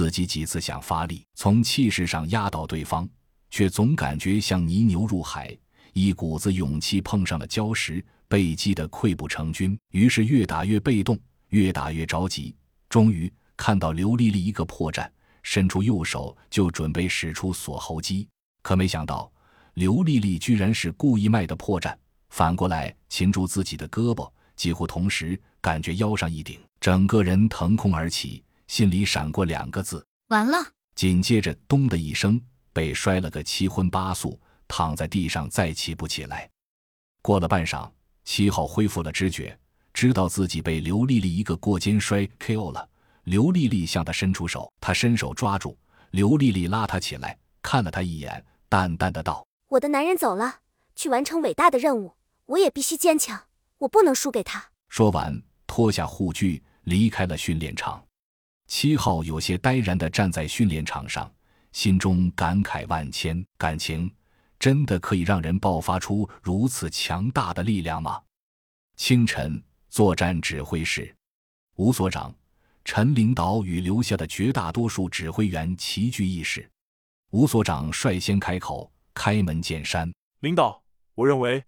自己几次想发力从气势上压倒对方，却总感觉像泥牛入海，一股子勇气碰上了礁石，被击得溃不成军。于是越打越被动，越打越着急。终于看到刘丽丽一个破绽，伸出右手就准备使出锁喉击，可没想到刘丽丽居然是故意卖的破绽，反过来擒住自己的胳膊。几乎同时，感觉腰上一顶，整个人腾空而起，心里闪过两个字：完了。紧接着，咚的一声，被摔了个七荤八素，躺在地上再起不起来。过了半晌，七号恢复了知觉，知道自己被刘丽丽一个过肩摔 KO 了。刘丽丽向他伸出手，他伸手抓住刘丽丽，拉他起来，看了他一眼，淡淡的道：“我的男人走了，去完成伟大的任务，我也必须坚强。”我不能输给他。说完，脱下护具，离开了训练场。七号有些呆然地站在训练场上，心中感慨万千。感情真的可以让人爆发出如此强大的力量吗？清晨，作战指挥室，吴所长、陈领导与留下的绝大多数指挥员齐聚一室。吴所长率先开口，开门见山：“领导，我认为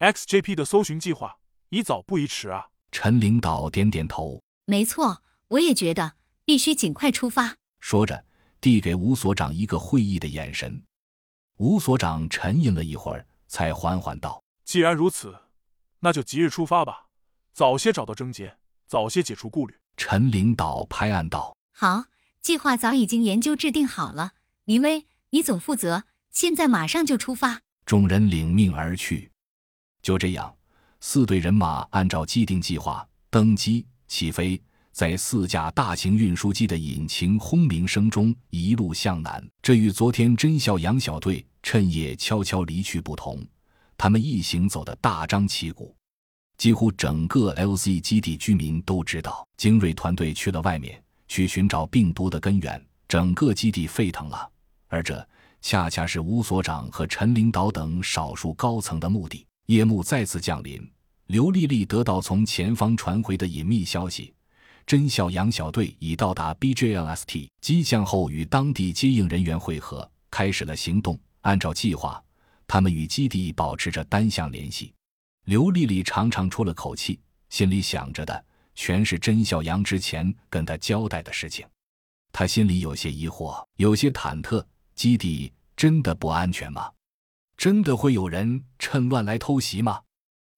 XJP 的搜寻计划。”宜早不宜迟啊！陈领导点点头，没错，我也觉得必须尽快出发。说着，递给吴所长一个会意的眼神。吴所长沉吟了一会儿，才缓缓道：“既然如此，那就即日出发吧。早些找到症结，早些解除顾虑。”陈领导拍案道：“好，计划早已经研究制定好了。林威，你总负责，现在马上就出发。”众人领命而去。就这样。四队人马按照既定计划登机起飞，在四架大型运输机的引擎轰鸣声中一路向南。这与昨天真孝杨小队趁夜悄悄离去不同，他们一行走得大张旗鼓，几乎整个 LZ 基地居民都知道精锐团队去了外面去寻找病毒的根源，整个基地沸腾了。而这恰恰是吴所长和陈领导等少数高层的目的。夜幕再次降临，刘丽丽得到从前方传回的隐秘消息：真孝杨小队已到达 BJLST 机降后，与当地接应人员会合，开始了行动。按照计划，他们与基地保持着单向联系。刘丽丽长长出了口气，心里想着的全是甄孝杨之前跟她交代的事情。她心里有些疑惑，有些忐忑：基地真的不安全吗？真的会有人趁乱来偷袭吗？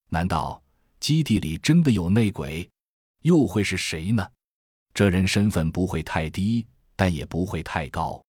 难道基地里真的有内鬼？又会是谁呢？这人身份不会太低，但也不会太高。